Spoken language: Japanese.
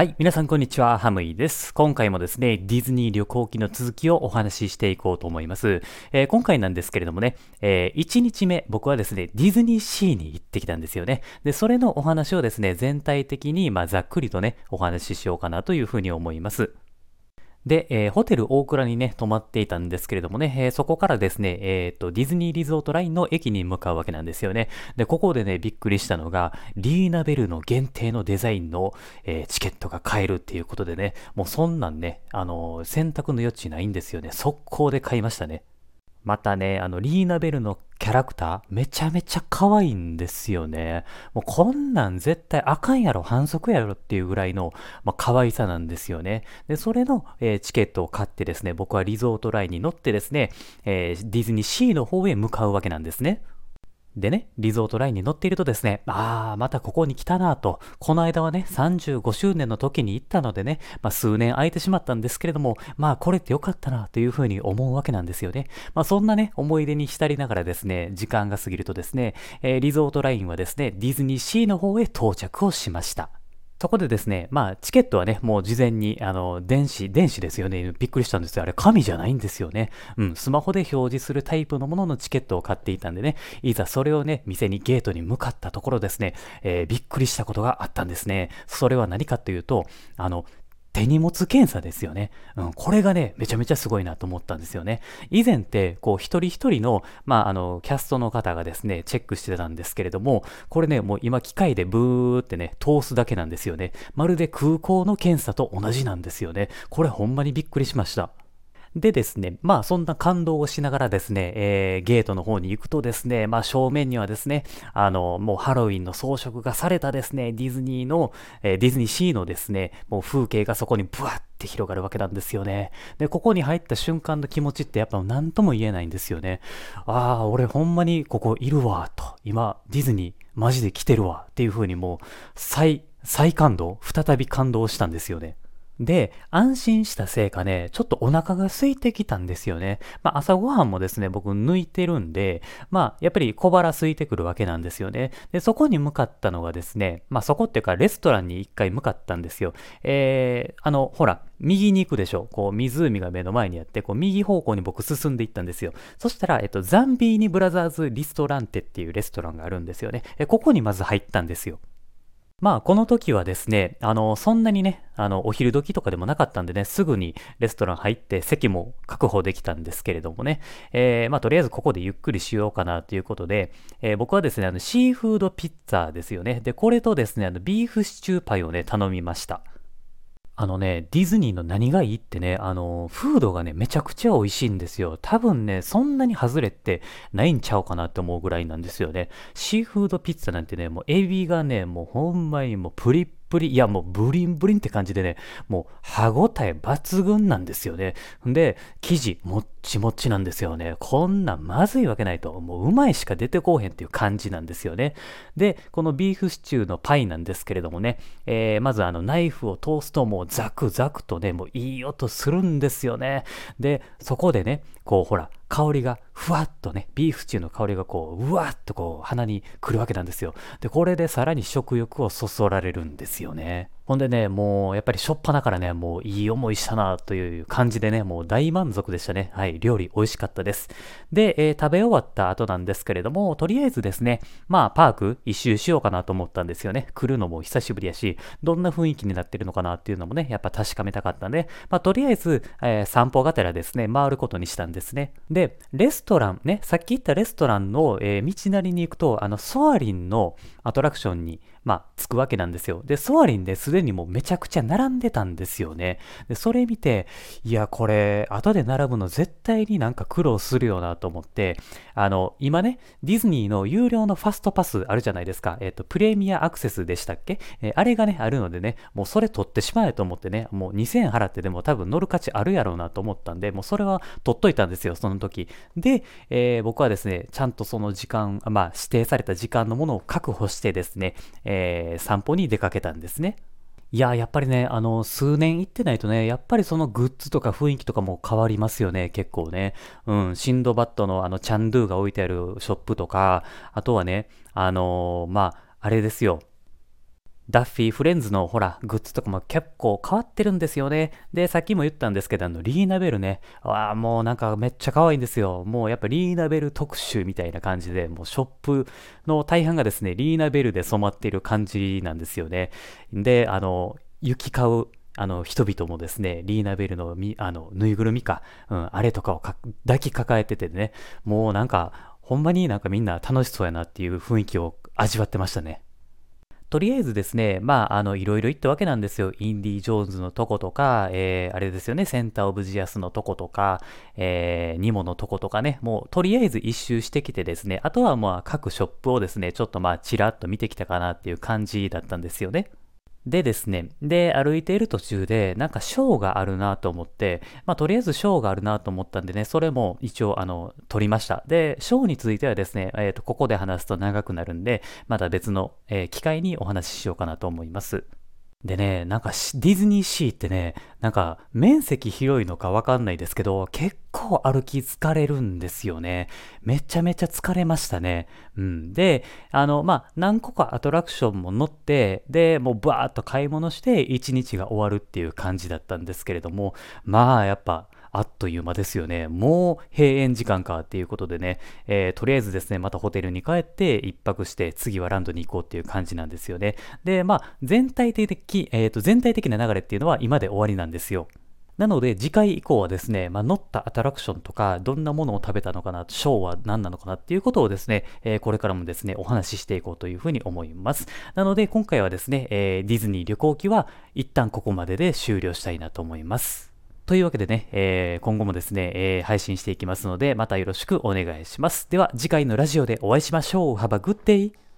はい。皆さん、こんにちは。ハムイです。今回もですね、ディズニー旅行記の続きをお話ししていこうと思います。えー、今回なんですけれどもね、えー、1日目、僕はですね、ディズニーシーに行ってきたんですよね。で、それのお話をですね、全体的に、まあ、ざっくりとね、お話ししようかなというふうに思います。で、えー、ホテル大倉にね、泊まっていたんですけれどもね、えー、そこからですね、えっ、ー、と、ディズニーリゾートラインの駅に向かうわけなんですよね。で、ここでね、びっくりしたのが、リーナベルの限定のデザインの、えチケットが買えるっていうことでね、もうそんなんね、あの選択の余地ないんですよね。速攻で買いましたね。またね、あの、リーナベルのキャラクター、めちゃめちゃ可愛いんですよね。もうこんなん絶対あかんやろ、反則やろっていうぐらいの、まあ、可愛さなんですよね。で、それの、えー、チケットを買ってですね、僕はリゾートラインに乗ってですね、えー、ディズニーシーの方へ向かうわけなんですね。でね、リゾートラインに乗っているとですね、ああ、またここに来たなと、この間はね、35周年の時に行ったのでね、まあ、数年空いてしまったんですけれども、まあこれってよかったなというふうに思うわけなんですよね。まあそんなね、思い出に浸りながらですね、時間が過ぎるとですね、えー、リゾートラインはですね、ディズニーシーの方へ到着をしました。そこでですね、まあ、チケットはね、もう事前に、あの、電子、電子ですよね。びっくりしたんですよ。あれ、紙じゃないんですよね。うん、スマホで表示するタイプのもののチケットを買っていたんでね、いざそれをね、店にゲートに向かったところですね、えー、びっくりしたことがあったんですね。それは何かというと、あの、手荷物検査ですよね。うん、これがね、めちゃめちゃすごいなと思ったんですよね。以前って、こう、一人一人の、まあ、あの、キャストの方がですね、チェックしてたんですけれども、これね、もう今機械でブーってね、通すだけなんですよね。まるで空港の検査と同じなんですよね。これほんまにびっくりしました。でですね、まあそんな感動をしながらですね、えー、ゲートの方に行くとですね、まあ正面にはですね、あの、もうハロウィンの装飾がされたですね、ディズニーの、えー、ディズニーシーのですね、もう風景がそこにブワッて広がるわけなんですよね。で、ここに入った瞬間の気持ちってやっぱ何とも言えないんですよね。ああ、俺ほんまにここいるわ、と。今、ディズニーマジで来てるわ、っていう風にもう、再、再感動再び感動したんですよね。で、安心したせいかね、ちょっとお腹が空いてきたんですよね。まあ朝ごはんもですね、僕抜いてるんで、まあやっぱり小腹空いてくるわけなんですよね。で、そこに向かったのがですね、まあそこっていうかレストランに一回向かったんですよ。えー、あの、ほら、右に行くでしょ。こう、湖が目の前にあって、こう、右方向に僕進んでいったんですよ。そしたら、えっと、ザンビーニブラザーズリストランテっていうレストランがあるんですよね。えここにまず入ったんですよ。まあ、この時はですね、あの、そんなにね、あの、お昼時とかでもなかったんでね、すぐにレストラン入って席も確保できたんですけれどもね、えー、まあ、とりあえずここでゆっくりしようかなということで、えー、僕はですね、あの、シーフードピッツァですよね。で、これとですね、あの、ビーフシチューパイをね、頼みました。あのね、ディズニーの何がいいってね、あの、フードがね、めちゃくちゃ美味しいんですよ。多分ね、そんなに外れってないんちゃうかなって思うぐらいなんですよね。シーフードピッツァなんてね、もうエビがね、もうほんまにもうプリッぷり、いやもうブリンブリンって感じでね、もう歯ごたえ抜群なんですよね。で、生地もっちもちなんですよね。こんなまずいわけないと、もううまいしか出てこうへんっていう感じなんですよね。で、このビーフシチューのパイなんですけれどもね、えー、まずあのナイフを通すともうザクザクとね、もういい音するんですよね。で、そこでね、こうほら、香りがふわっとね、ビーフシチューの香りがこう、うわっとこう、鼻にくるわけなんですよ。で、これでさらに食欲をそそられるんですよね。ほんでね、もうやっぱりしょっぱなからね、もういい思いしたなという感じでね、もう大満足でしたね。はい、料理美味しかったです。で、えー、食べ終わった後なんですけれども、とりあえずですね、まあパーク一周しようかなと思ったんですよね。来るのも久しぶりやし、どんな雰囲気になってるのかなっていうのもね、やっぱ確かめたかったんで、まあとりあえず、えー、散歩がてらですね、回ることにしたんですね。で、レストランね、さっき言ったレストランの、えー、道なりに行くと、あの、ソアリンのアトラクションにまあ、つくわけなんですよ。で、ソアリンですでにもめちゃくちゃ並んでたんですよね。で、それ見て、いや、これ、後で並ぶの絶対になんか苦労するよなと思って、あの、今ね、ディズニーの有料のファストパスあるじゃないですか。えっ、ー、と、プレミアアクセスでしたっけ、えー、あれがね、あるのでね、もうそれ取ってしまえと思ってね、もう2000円払ってでも多分乗る価値あるやろうなと思ったんで、もうそれは取っといたんですよ、その時。で、えー、僕はですね、ちゃんとその時間、まあ、指定された時間のものを確保してですね、えー、散歩に出かけたんですね。いや、やっぱりね、あの、数年行ってないとね、やっぱりそのグッズとか雰囲気とかも変わりますよね、結構ね。うん、シンドバッドのあの、チャンドゥが置いてあるショップとか、あとはね、あのー、まあ、あれですよ。ダッフィーフレンズのほら、グッズとかも結構変わってるんですよね。で、さっきも言ったんですけど、あの、リーナベルね。ああ、もうなんかめっちゃ可愛いんですよ。もうやっぱリーナベル特集みたいな感じで、もうショップの大半がですね、リーナベルで染まっている感じなんですよね。で、あの、行き交うあの、人々もですね、リーナベルのみ、あの、ぬいぐるみか、うん、あれとかを抱きかかえててね、もうなんか、ほんまになんかみんな楽しそうやなっていう雰囲気を味わってましたね。とりあえずですね、まあ、あの、いろいろ言ったわけなんですよ。インディ・ジョーンズのとことか、えー、あれですよね、センター・オブ・ジアスのとことか、えー、ニモのとことかね、もう、とりあえず一周してきてですね、あとはまあ、各ショップをですね、ちょっとまあ、ちらっと見てきたかなっていう感じだったんですよね。でですね、で、歩いている途中で、なんかショーがあるなと思って、まあ、とりあえずショーがあるなと思ったんでね、それも一応、あの、撮りました。で、ショーについてはですね、えっ、ー、と、ここで話すと長くなるんで、また別の、えー、機会にお話ししようかなと思います。でね、なんかディズニーシーってね、なんか面積広いのかわかんないですけど、結構歩き疲れるんですよね。めちゃめちゃ疲れましたね。うん。で、あの、まあ、何個かアトラクションも乗って、で、もうバーっと買い物して一日が終わるっていう感じだったんですけれども、まあ、やっぱ、あっという間ですよね。もう閉園時間かっていうことでね、えー、とりあえずですね、またホテルに帰って一泊して次はランドに行こうっていう感じなんですよね。で、まあ、全体的、えー、と全体的な流れっていうのは今で終わりなんですよ。なので、次回以降はですね、まあ、乗ったアトラクションとか、どんなものを食べたのかな、ショーは何なのかなっていうことをですね、えー、これからもですね、お話ししていこうというふうに思います。なので、今回はですね、えー、ディズニー旅行記は一旦ここまでで終了したいなと思います。というわけでね、えー、今後もですね、えー、配信していきますので、またよろしくお願いします。では、次回のラジオでお会いしましょう。Have a good day!